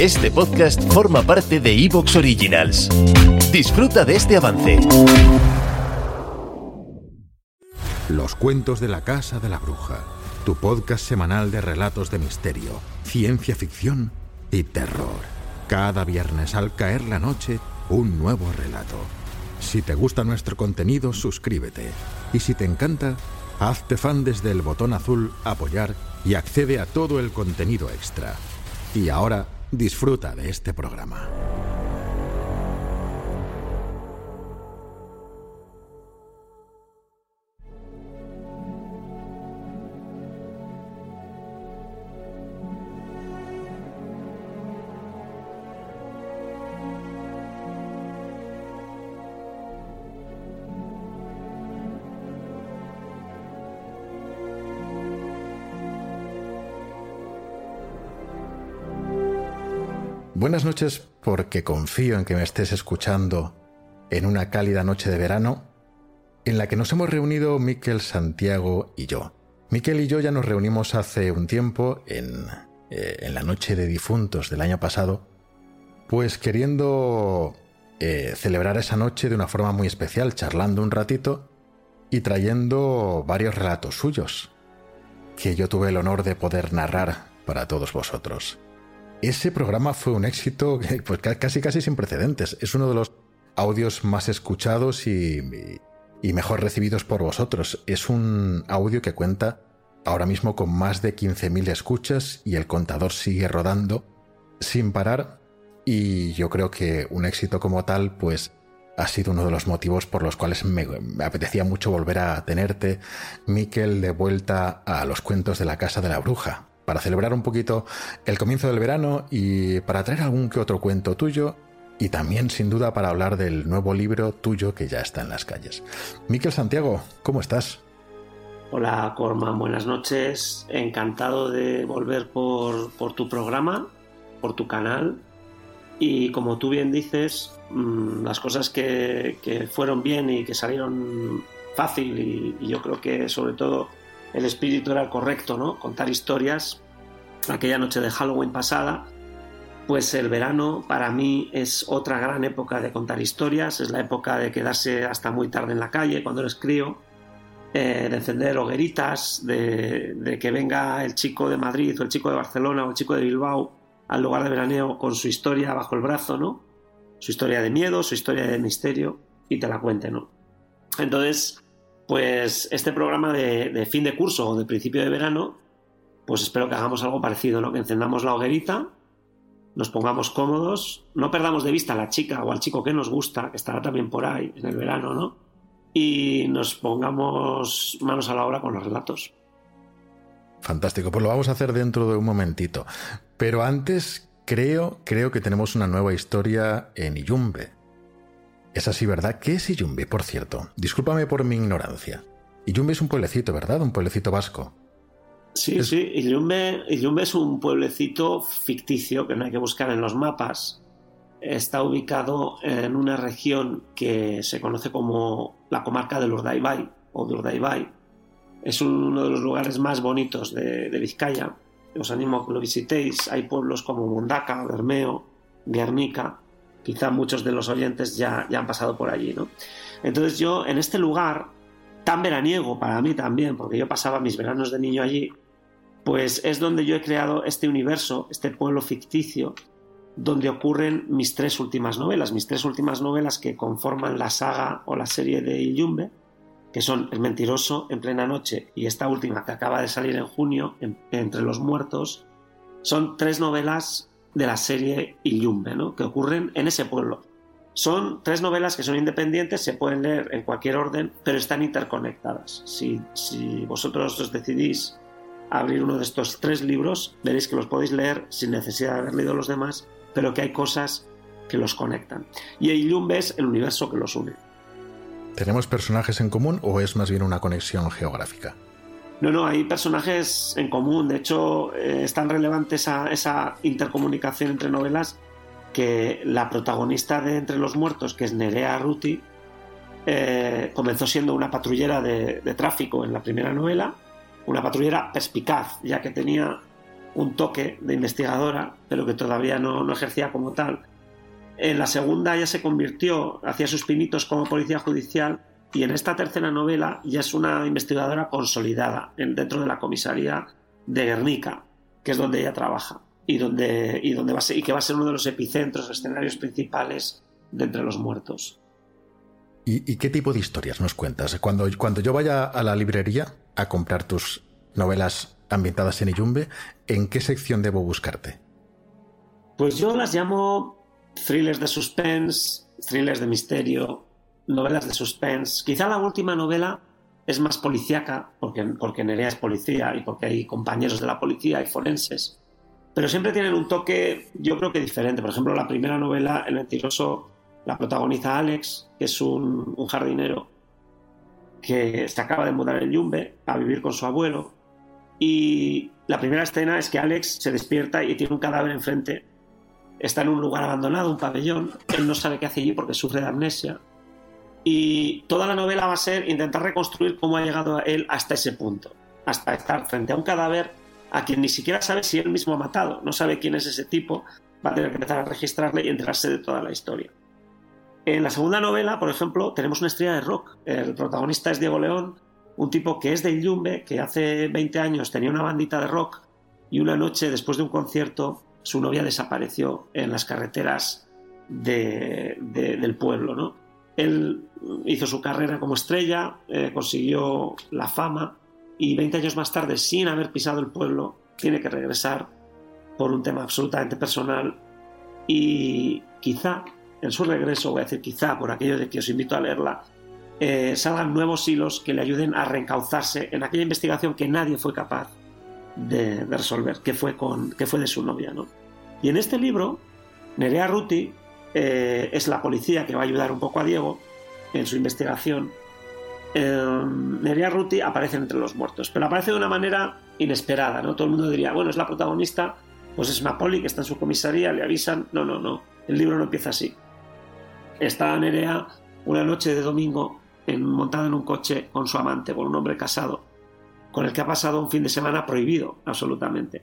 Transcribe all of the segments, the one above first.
Este podcast forma parte de Evox Originals. Disfruta de este avance. Los cuentos de la Casa de la Bruja, tu podcast semanal de relatos de misterio, ciencia ficción y terror. Cada viernes al caer la noche, un nuevo relato. Si te gusta nuestro contenido, suscríbete. Y si te encanta, hazte fan desde el botón azul Apoyar y accede a todo el contenido extra. Y ahora, disfruta de este programa. Buenas noches porque confío en que me estés escuchando en una cálida noche de verano en la que nos hemos reunido Miquel, Santiago y yo. Miquel y yo ya nos reunimos hace un tiempo en, eh, en la noche de difuntos del año pasado, pues queriendo eh, celebrar esa noche de una forma muy especial, charlando un ratito y trayendo varios relatos suyos, que yo tuve el honor de poder narrar para todos vosotros. Ese programa fue un éxito pues, casi casi sin precedentes. Es uno de los audios más escuchados y, y mejor recibidos por vosotros. Es un audio que cuenta ahora mismo con más de 15.000 escuchas y el contador sigue rodando sin parar y yo creo que un éxito como tal pues ha sido uno de los motivos por los cuales me, me, apetecía mucho volver a tenerte, Miquel, de vuelta a los cuentos de la Casa de la Bruja para celebrar un poquito el comienzo del verano y para traer algún que otro cuento tuyo y también sin duda para hablar del nuevo libro tuyo que ya está en las calles. Miquel Santiago, ¿cómo estás? Hola Corman, buenas noches. Encantado de volver por, por tu programa, por tu canal. Y como tú bien dices, mmm, las cosas que, que, fueron bien y que salieron fácil y yo creo que sobre todo el espíritu era el correcto, ¿no? Contar historias. Aquella noche de Halloween pasada, pues el verano para mí es otra gran época de contar historias, es la época de quedarse hasta muy tarde en la calle cuando eres crío, eh, de encender hogueritas, de, de, que venga el chico de Madrid o el chico de Barcelona o el chico de Bilbao al lugar de veraneo con su historia bajo el brazo, ¿no? Su historia de miedo, su historia de misterio y te la cuente, ¿no? Entonces, pues este programa de, fin de curso o de principio de verano, pues espero que hagamos algo parecido, ¿no? Que encendamos la hoguerita, nos pongamos cómodos, no perdamos de vista a la chica o al chico que nos gusta, que estará también por ahí en el verano, ¿no? Y nos pongamos manos a la obra con los relatos. Fantástico, pues lo vamos a hacer dentro de un momentito. Pero antes creo, creo que tenemos una nueva historia en Iyumbe. Es así, ¿verdad? ¿Qué es Iyumbe, por cierto? Discúlpame por mi ignorancia. Iyumbe es un pueblecito, ¿verdad? Un pueblecito vasco. Sí, es... sí, Iyumbe, Iyumbe es un pueblecito ficticio que no hay que buscar en los mapas. Está ubicado en una región que se conoce como la comarca del Urdaibai o de Urdaibai. Es uno de los lugares más bonitos de, de Vizcaya. Os animo a que lo visitéis. Hay pueblos como Mundaka, Bermeo, Guernica, quizá muchos de los oyentes ya, ya han pasado por allí, ¿no? Entonces yo en este lugar, tan veraniego para mí también, porque yo pasaba mis veranos de niño allí, pues es donde yo he creado este universo, este pueblo ficticio, donde ocurren mis tres últimas novelas, mis tres últimas novelas que conforman la saga o la serie de Illumbe, que son El mentiroso en plena noche y esta última que acaba de salir en junio, en, Entre los muertos, son tres novelas de la serie Illumbe, ¿no? que ocurren en ese pueblo. Son tres novelas que son independientes, se pueden leer en cualquier orden, pero están interconectadas. Si, vosotros os decidís abrir uno de estos tres libros, veréis que los podéis leer sin necesidad de haber leído los demás, pero que hay cosas que los conectan. Y Illumbe es el universo que los une. ¿Tenemos personajes en común o es más bien una conexión geográfica? No, no, hay personajes en común. De hecho, eh, es tan relevante esa, esa, intercomunicación entre novelas que la protagonista de Entre los Muertos, que es Nerea Ruti, eh, comenzó siendo una patrullera de, tráfico en la primera novela, una patrullera perspicaz, ya que tenía un toque de investigadora, pero que todavía no, no ejercía como tal. En la segunda ya se convirtió, hacía sus pinitos como policía judicial y en esta tercera novela ya es una investigadora consolidada dentro de la comisaría de Guernica, que es donde ella trabaja y, donde, y, donde va y que va a ser uno de los epicentros, escenarios principales de entre los muertos. ¿Y, qué tipo de historias nos cuentas? Cuando, cuando yo vaya a la librería a comprar tus novelas ambientadas en Iyumbe, ¿en qué sección debo buscarte? Pues yo las llamo thrillers de suspense, thrillers de misterio, novelas de suspense. Quizá la última novela es más policíaca, porque, porque Nerea es policía y porque hay compañeros de la policía y forenses, pero siempre tienen un toque, yo creo que diferente. Por ejemplo, la primera novela, El mentiroso, la protagoniza Alex, que es un, un jardinero que se acaba de mudar en Yumbe a vivir con su abuelo. Y la primera escena es que Alex se despierta y tiene un cadáver enfrente. Está en un lugar abandonado, un pabellón. Él no sabe qué hace allí porque sufre de amnesia. Y toda la novela va a ser intentar reconstruir cómo ha llegado él hasta ese punto, hasta estar frente a un cadáver a quien ni siquiera sabe si él mismo ha matado, no sabe quién es ese tipo, va a tener que empezar a registrarle y enterarse de toda la historia. En la segunda novela, por ejemplo, tenemos una estrella de rock. El protagonista es Diego León, un tipo que es de Yumbe, que hace 20 años tenía una bandita de rock y una noche después de un concierto su novia desapareció en las carreteras del pueblo, ¿no? Él hizo su carrera como estrella, eh, consiguió la fama y 20 años más tarde, sin haber pisado el pueblo, tiene que regresar por un tema absolutamente personal y quizá en su regreso, voy a decir quizá por aquello de que os invito a leerla, eh, salgan nuevos hilos que le ayuden a reencauzarse en aquella investigación que nadie fue capaz de, resolver, que fue, con, que fue de su novia. ¿no? Y en este libro, Nerea Ruti eh, es la policía que va a ayudar un poco a Diego en su investigación. Eh, Nerea Ruti aparece entre los muertos, pero aparece de una manera inesperada, ¿no? Todo el mundo diría, bueno, es la protagonista, pues es una poli que está en su comisaría, le avisan. No, no, no, el libro no empieza así. Está Nerea una noche de domingo montada en un coche con su amante, con un hombre casado, con el que ha pasado un fin de semana prohibido, absolutamente.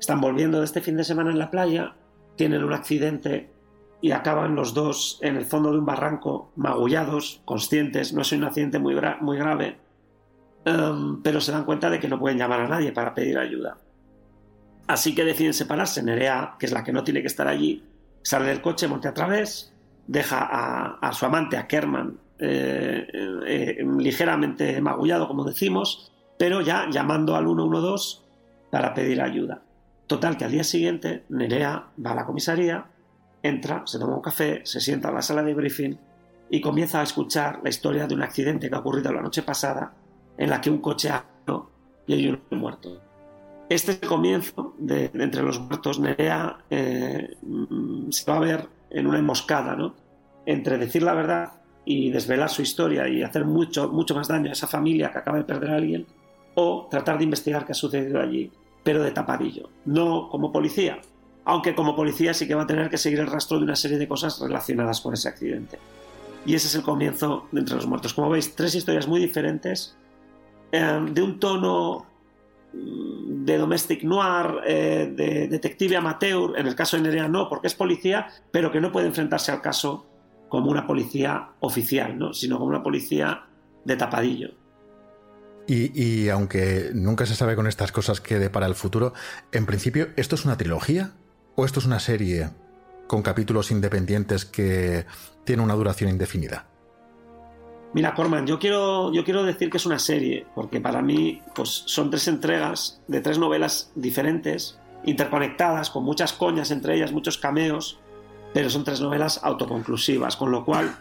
Están volviendo de este fin de semana en la playa, tienen un accidente y acaban los dos en el fondo de un barranco, magullados, conscientes, no es un accidente muy, muy grave, em, pero se dan cuenta de que no pueden llamar a nadie para pedir ayuda. Así que deciden separarse. Nerea, que es la que no tiene que estar allí, sale del coche, monte a través, deja a, su amante, a Kerman, eh, eh, ligeramente magullado, como decimos, pero ya llamando al 112 para pedir ayuda. Total, que al día siguiente Nerea va a la comisaría entra, se toma un café, se sienta en la sala de briefing y comienza a escuchar la historia de un accidente que ha ocurrido la noche pasada en la que un coche ha y hay un muerto. Este comienzo de, Entre los Muertos. Nerea eh, se va a ver en una emboscada, ¿no? Entre decir la verdad y desvelar su historia y hacer mucho, mucho más daño a esa familia que acaba de perder a alguien, o tratar de investigar qué ha sucedido allí, pero de tapadillo, no como policía, aunque como policía sí que va a tener que seguir el rastro de una serie de cosas relacionadas con ese accidente. Y ese es el comienzo de Entre los Muertos. Como veis, tres historias muy diferentes, eh, de un tono mm, de domestic noir, eh, de detective amateur, en el caso de Nerea no, porque es policía, pero que no puede enfrentarse al caso como una policía oficial, ¿no? sino como una policía de tapadillo. Y, aunque nunca se sabe con estas cosas que de para el futuro, en principio, ¿esto es una trilogía? ¿O esto es una serie con capítulos independientes que tiene una duración indefinida? Mira, Corman, yo quiero, yo quiero decir que es una serie, porque para mí pues, son tres entregas de tres novelas diferentes, interconectadas, con muchas coñas entre ellas, muchos cameos, pero son tres novelas autoconclusivas, con lo cual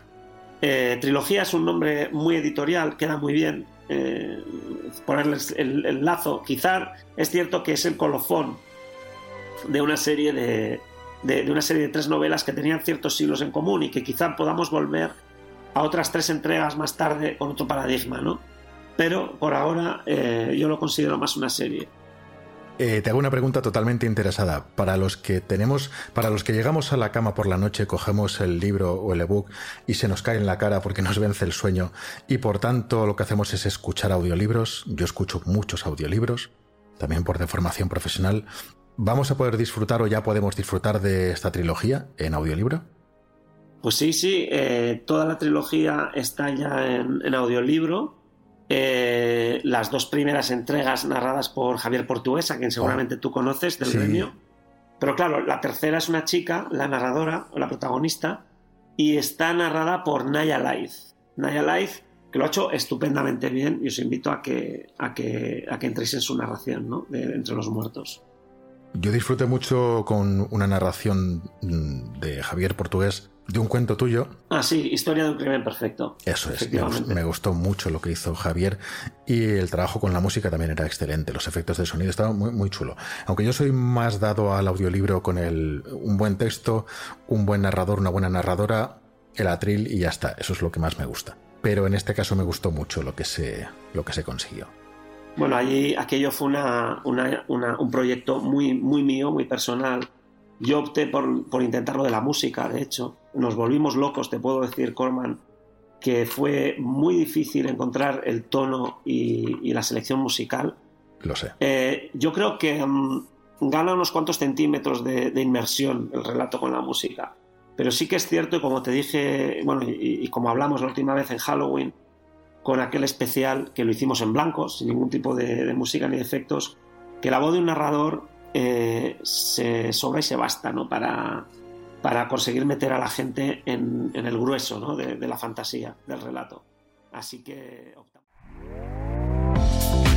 eh, trilogía es un nombre muy editorial, queda muy bien eh, ponerles el, el, lazo. Quizá es cierto que es el colofón de una serie de, de, una serie de tres novelas que tenían ciertos hilos en común y que quizá podamos volver a otras tres entregas más tarde con otro paradigma, ¿no? Pero por ahora eh, yo lo considero más una serie. Eh, te hago una pregunta totalmente interesada. Para los que tenemos, para los que llegamos a la cama por la noche, cogemos el libro o el ebook y se nos cae en la cara porque nos vence el sueño y por tanto lo que hacemos es escuchar audiolibros. Yo escucho muchos audiolibros, también por deformación profesional. ¿Vamos a poder disfrutar o ya podemos disfrutar de esta trilogía en audiolibro? Pues sí, sí, eh, toda la trilogía está ya en, audiolibro. Eh, las dos primeras entregas narradas por Javier Portuguesa, quien seguramente tú conoces del premio. Pero claro, la tercera es una chica, la narradora o la protagonista, y está narrada por Naya Life. Naya Life, que lo ha hecho estupendamente bien, y os invito a que, a que, a que entréis en su narración, ¿no? De Entre los Muertos. Yo disfruté mucho con una narración mm, de Javier Portugués de un cuento tuyo. Ah, sí, Historia de un crimen perfecto. Eso es, me, gustó mucho lo que hizo Javier y el trabajo con la música también era excelente, los efectos de sonido estaban muy, muy chulo. Aunque yo soy más dado al audiolibro con el, un buen texto, un buen narrador, una buena narradora, el atril y ya está, eso es lo que más me gusta. Pero en este caso me gustó mucho lo que se, lo que se consiguió. Bueno, allí aquello fue una, un proyecto muy, muy mío, muy personal. Yo opté por, por intentarlo de la música, de hecho nos volvimos locos, te puedo decir, Corman, que fue muy difícil encontrar el tono y, la selección musical. Lo sé. Eh, yo creo que mm, gana unos cuantos centímetros de, inmersión el relato con la música. Pero sí que es cierto, y como te dije, bueno, y, como hablamos la última vez en Halloween, con aquel especial que lo hicimos en blanco, sin ningún tipo de, música ni de efectos, que la voz de un narrador eh, se sobra y se basta, ¿no? Para, para conseguir meter a la gente en, el grueso de, de, la fantasía, del relato. Así que...